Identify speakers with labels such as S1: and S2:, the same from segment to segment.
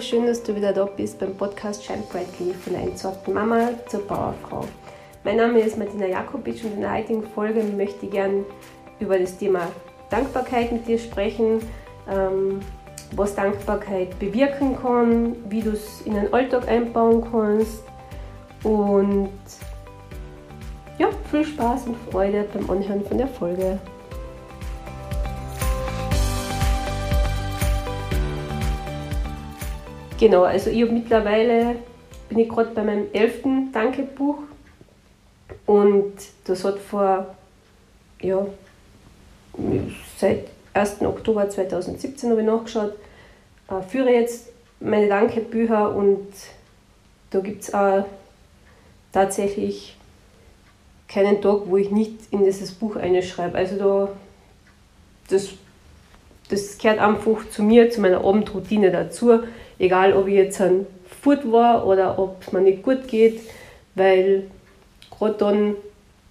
S1: schön, dass du wieder da bist beim Podcast Shine Brightly von der entsorgten Mama zur Bauerfrau. Mein Name ist Martina Jakobitsch und in der heutigen Folge möchte ich gerne über das Thema Dankbarkeit mit dir sprechen, ähm, was Dankbarkeit bewirken kann, wie du es in den Alltag einbauen kannst und ja, viel Spaß und Freude beim Anhören von der Folge. Genau, also ich habe mittlerweile, bin ich gerade bei meinem elften Dankebuch und das hat vor, ja, seit 1. Oktober 2017 habe ich nachgeschaut, äh, führe jetzt meine Dankebücher und da gibt es auch tatsächlich keinen Tag, wo ich nicht in dieses Buch einschreibe. Also da, das, das gehört einfach zu mir, zu meiner Abendroutine dazu egal ob ich jetzt ein Furt war oder ob es mir nicht gut geht, weil gerade dann,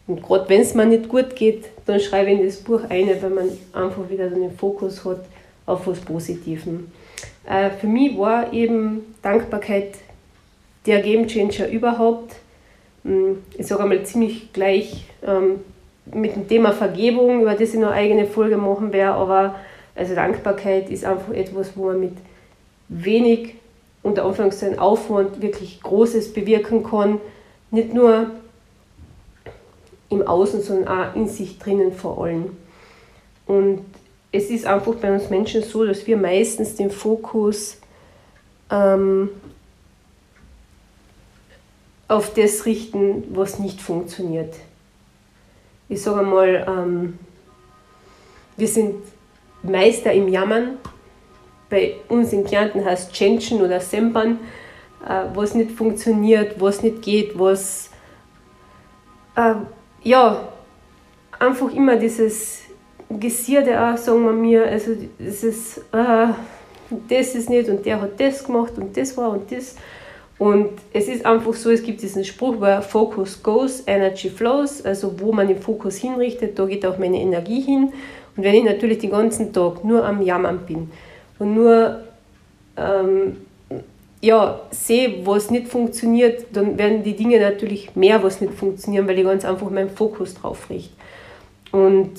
S1: und gerade wenn es mir nicht gut geht, dann schreibe ich in das Buch ein, weil man einfach wieder den Fokus hat auf was Positivem. Äh, für mich war eben Dankbarkeit der Gamechanger überhaupt. Hm, ich sage einmal ziemlich gleich ähm, mit dem Thema Vergebung, über das ich noch eine eigene Folge machen werde, aber also Dankbarkeit ist einfach etwas, wo man mit wenig, unter Anführungszeichen, Aufwand wirklich Großes bewirken kann. Nicht nur im Außen, sondern auch in sich drinnen vor allem. Und es ist einfach bei uns Menschen so, dass wir meistens den Fokus ähm, auf das richten, was nicht funktioniert. Ich sage einmal, ähm, wir sind Meister im Jammern, bei uns in Kärnten heißt Tschentschen oder Sempern, äh, was nicht funktioniert, was nicht geht, was äh, ja einfach immer dieses Gesierde auch, sagen wir mir, also dieses äh, das ist nicht und der hat das gemacht und das war und das. Und es ist einfach so, es gibt diesen Spruch, where focus goes, energy flows, also wo man den Fokus hinrichtet, da geht auch meine Energie hin. Und wenn ich natürlich den ganzen Tag nur am Jammern bin, und nur ähm, ja, sehe, was nicht funktioniert, dann werden die Dinge natürlich mehr, was nicht funktionieren, weil ich ganz einfach meinen Fokus drauf richte. Und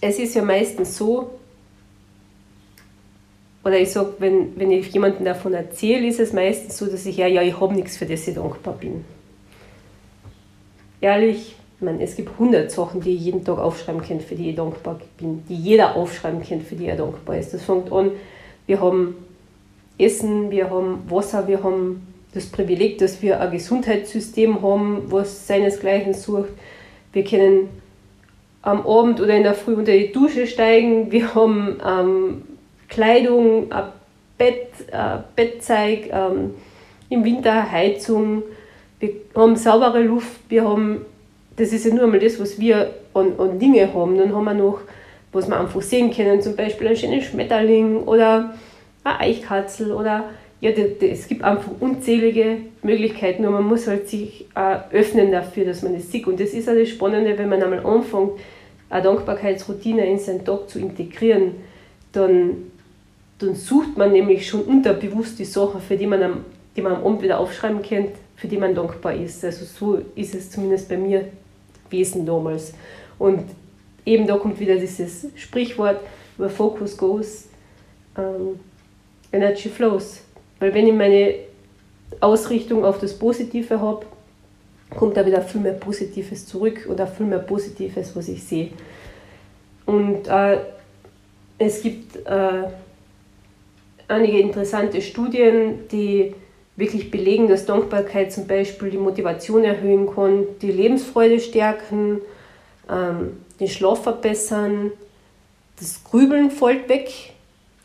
S1: es ist ja meistens so, oder ich sage, wenn, wenn ich jemandem davon erzähle, ist es meistens so, dass ich ja, ja, ich habe nichts, für das ich dankbar bin. Ehrlich, ich meine, es gibt hundert Sachen, die ich jeden Tag aufschreiben kann, für die ich dankbar bin, die jeder aufschreiben kann, für die er dankbar ist. Das fängt an, wir haben Essen, wir haben Wasser, wir haben das Privileg, dass wir ein Gesundheitssystem haben, was seinesgleichen sucht. Wir können am Abend oder in der Früh unter die Dusche steigen, wir haben ähm, Kleidung, ein Bett, ein Bettzeug, ähm, im Winter Heizung, wir haben saubere Luft, wir haben das ist ja nur einmal das, was wir an, an Dinge haben. Dann haben wir noch, was wir einfach sehen können, zum Beispiel einen schönen Schmetterling oder eine Eichkatzel oder ja, es gibt einfach unzählige Möglichkeiten und man muss halt sich auch öffnen dafür, dass man das sieht. Und das ist auch das Spannende, wenn man einmal anfängt, eine Dankbarkeitsroutine in seinen Tag zu integrieren, dann, dann sucht man nämlich schon unterbewusst die Sachen, für die man am, die man am Abend wieder aufschreiben kann, für die man dankbar ist. Also so ist es zumindest bei mir gewesen damals. Und eben da kommt wieder dieses Sprichwort, where focus goes, um, energy flows. Weil wenn ich meine Ausrichtung auf das Positive habe, kommt da wieder viel mehr Positives zurück oder viel mehr Positives, was ich sehe. Und äh, es gibt äh, einige interessante Studien, die wirklich belegen, dass Dankbarkeit zum Beispiel die Motivation erhöhen kann, die Lebensfreude stärken, ähm, den Schlaf verbessern, das Grübeln fällt weg,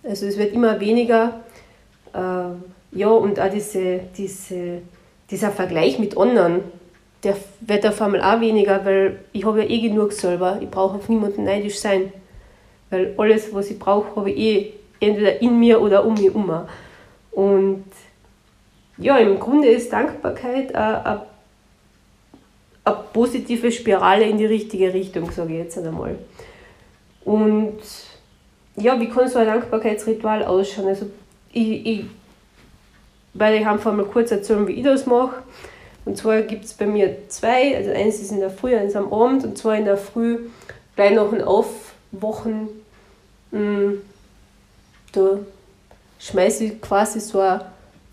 S1: also es wird immer weniger. Äh, ja, und auch diese, diese, dieser Vergleich mit anderen, der wird auf einmal auch weniger, weil ich habe ja eh genug selber. Ich brauche auf niemanden neidisch sein. Weil alles, was ich brauche, habe ich eh entweder in mir oder um mich herum. Und ja, im Grunde ist Dankbarkeit eine, eine positive Spirale in die richtige Richtung, sage ich jetzt einmal. Und ja, wie kann so ein Dankbarkeitsritual ausschauen? Also ich, ich werde ich einfach mal kurz erzählen, wie ich das mache. Und zwar gibt es bei mir zwei, also eins ist in der Früh, eins am Abend und zwar in der Früh gleich nach dem Aufwachen. Mh, mm, da schmeiße ich quasi so eine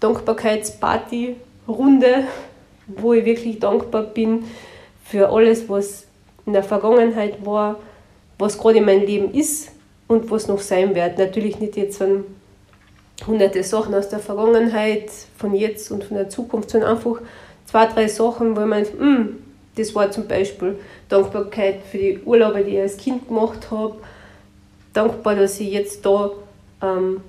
S1: Dankbarkeitsparty-Runde, wo ich wirklich dankbar bin für alles, was in der Vergangenheit war, was gerade in meinem Leben ist und was noch sein wird. Natürlich nicht jetzt von hunderte Sachen aus der Vergangenheit, von jetzt und von der Zukunft, sondern einfach zwei, drei Sachen, wo man, hm, das war zum Beispiel Dankbarkeit für die Urlaube, die ich als Kind gemacht habe, dankbar, dass ich jetzt da ähm,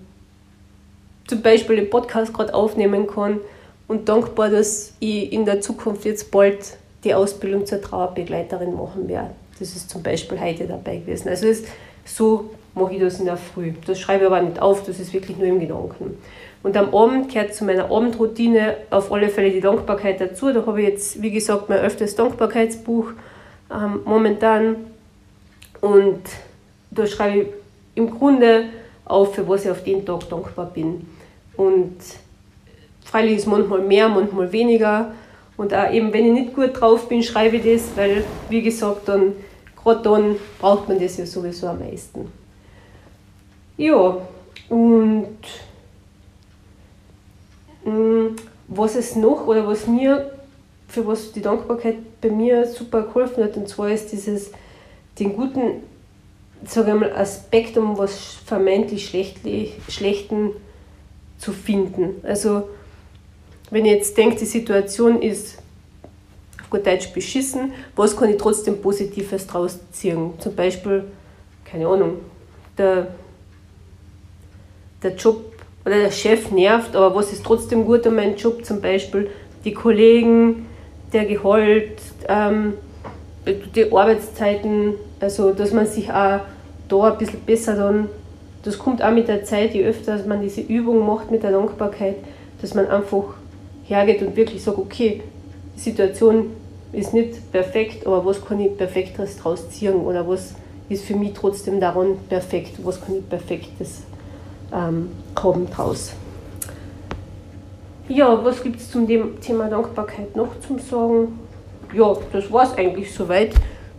S1: zum Beispiel den Podcast gerade aufnehmen kann und dankbar, dass ich in der Zukunft jetzt bald die Ausbildung zur Trauerbegleiterin machen werde. Das ist zum Beispiel heute dabei gewesen. Also das, so mache ich das in der Früh. Das schreibe ich aber nicht auf, das ist wirklich nur im Gedanken. Und am Abend gehört zu meiner Abendroutine auf alle Fälle die Dankbarkeit dazu. Da habe ich jetzt, wie gesagt, mein öftes Dankbarkeitsbuch ähm, momentan. Und da schreibe ich im Grunde auf, für was ich auf den Tag dankbar bin. Und freilich ist manchmal mehr, manchmal weniger. Und auch eben, wenn ich nicht gut drauf bin, schreibe ich das, weil, wie gesagt, dann, gerade dann braucht man das ja sowieso am meisten. Ja, und mh, mm, was es noch oder was mir, für was die Dankbarkeit bei mir super geholfen hat, und zwar ist dieses, den guten, sage ich mal, Aspekt, um was vermeintlich Schlechten zu finden. Also, wenn ich jetzt denke, die Situation ist auf gut Deutsch beschissen, was kann ich trotzdem Positives draus ziehen? Zum Beispiel, keine Ahnung, der, der Job oder der Chef nervt, aber was ist trotzdem gut an meinem Job? Zum Beispiel die Kollegen, der Gehalt, ähm, die Arbeitszeiten, also dass man sich auch da ein bisschen besser dann, das kommt auch mit der Zeit, je öfter man diese Übung macht mit der Dankbarkeit, dass man einfach hergeht und wirklich sagt, okay, die Situation ist nicht perfekt, aber was kann ich Perfekteres draus ziehen oder was ist für mich trotzdem daran perfekt, was kann ich Perfektes ähm, haben draus. Ja, was gibt es zum Thema Dankbarkeit noch zum Sagen? Ja, das war es eigentlich soweit.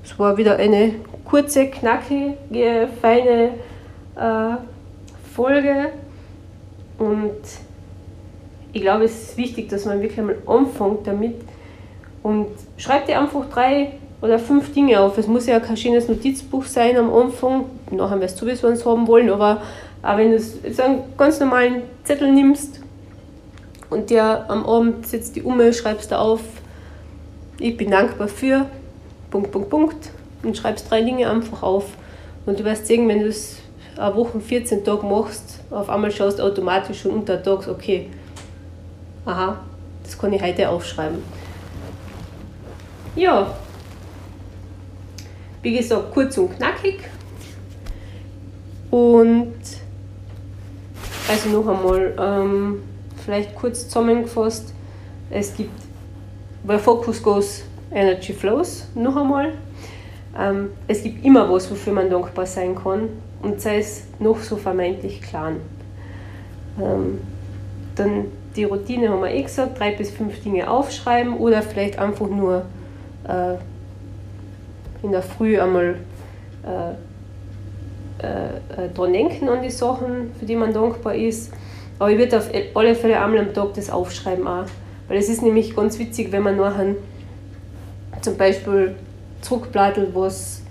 S1: Es war wieder eine kurze, knackige, feine äh, Folge und ich glaube, es ist wichtig, dass man wirklich einmal anfängt damit und schreibt dir einfach drei oder fünf Dinge auf. Es muss ja kein schönes Notizbuch sein am Anfang, nachher wirst du sowieso eins haben wollen, aber auch wenn du so einen ganz normalen Zettel nimmst und dir am Abend setzt die um, schreibst du auf, ich bin dankbar für, Punkt, Punkt, Punkt, und schreibst drei Dinge einfach auf. Und du wirst sehen, wenn du es eine Woche, 14 Tage machst, auf einmal schaust du automatisch schon untertags, okay, aha, das kann ich heute aufschreiben. Ja, wie gesagt, kurz und knackig. Und also noch einmal, ähm, vielleicht kurz zusammengefasst, es gibt, where focus goes, energy flows, noch einmal. Ähm, es gibt immer was, wofür man dankbar sein kann und sei es noch so vermeintlich klein. Ähm, dann die Routine haben wir eh gesagt, drei bis fünf Dinge aufschreiben oder vielleicht einfach nur äh, in der Früh einmal äh, äh, äh, dran denken an die Sachen, für die man dankbar ist. Aber ich würde auf alle Fälle einmal am Tag das aufschreiben auch. Weil es ist nämlich ganz witzig, wenn man nachher zum Beispiel zurückblättert, was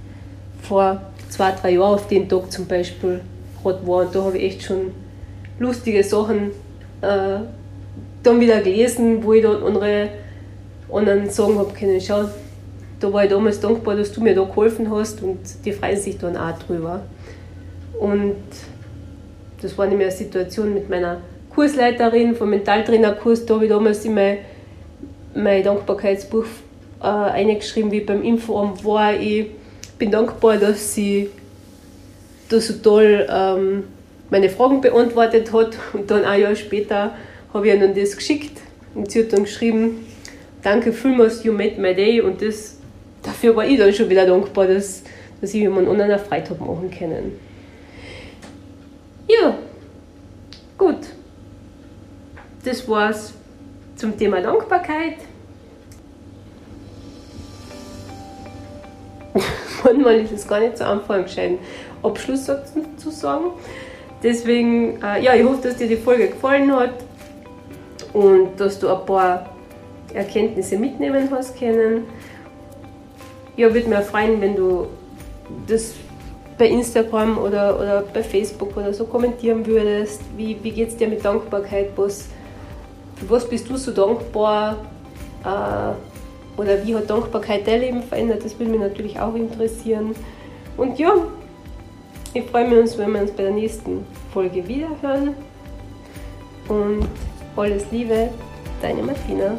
S1: vor zwei, drei Jahren auf den Tag zum Beispiel gerade war. Und da habe ich echt schon lustige Sachen äh, dann wieder gelesen, wo ich dann andere anderen sagen habe können, schau, da war ich damals dankbar, dass du mir da geholfen hast und die freuen sich dann auch drüber. Und das war nämlich eine Situation mit meiner Kursleiterin vom Mentaltrainerkurs, da habe ich damals in mein, mein Dankbarkeitsbuch äh, eingeschrieben, wie beim Infoamt war. Ich bin dankbar, dass sie da so toll ähm, meine Fragen beantwortet hat. Und dann ein Jahr später habe ich ihnen das geschickt und sie hat dann geschrieben, danke vielmals, you made my day. Und das, dafür war ich dann schon wieder dankbar, dass, dass ich jemand anderen eine Freitag machen können. Ja, gut. das war's zum Thema Dankbarkeit. Manchmal ist es gar nicht so einfach, einen gescheiten Abschlusssatz zu sagen. Deswegen, äh, ja, ich hoffe, dass dir die Folge gefallen hat und dass du ein paar Erkenntnisse mitnehmen hast können. Ja, würde mich freuen, wenn du das bei Instagram oder, oder bei Facebook oder so kommentieren würdest. Wie, wie geht es dir mit Dankbarkeit? Was, was bist du so dankbar? Äh, oder wie hat Dankbarkeit dein Leben verändert? Das würde mich natürlich auch interessieren. Und ja, ich freue mich, wenn wir uns bei der nächsten Folge wiederhören. Und alles Liebe, deine Martina.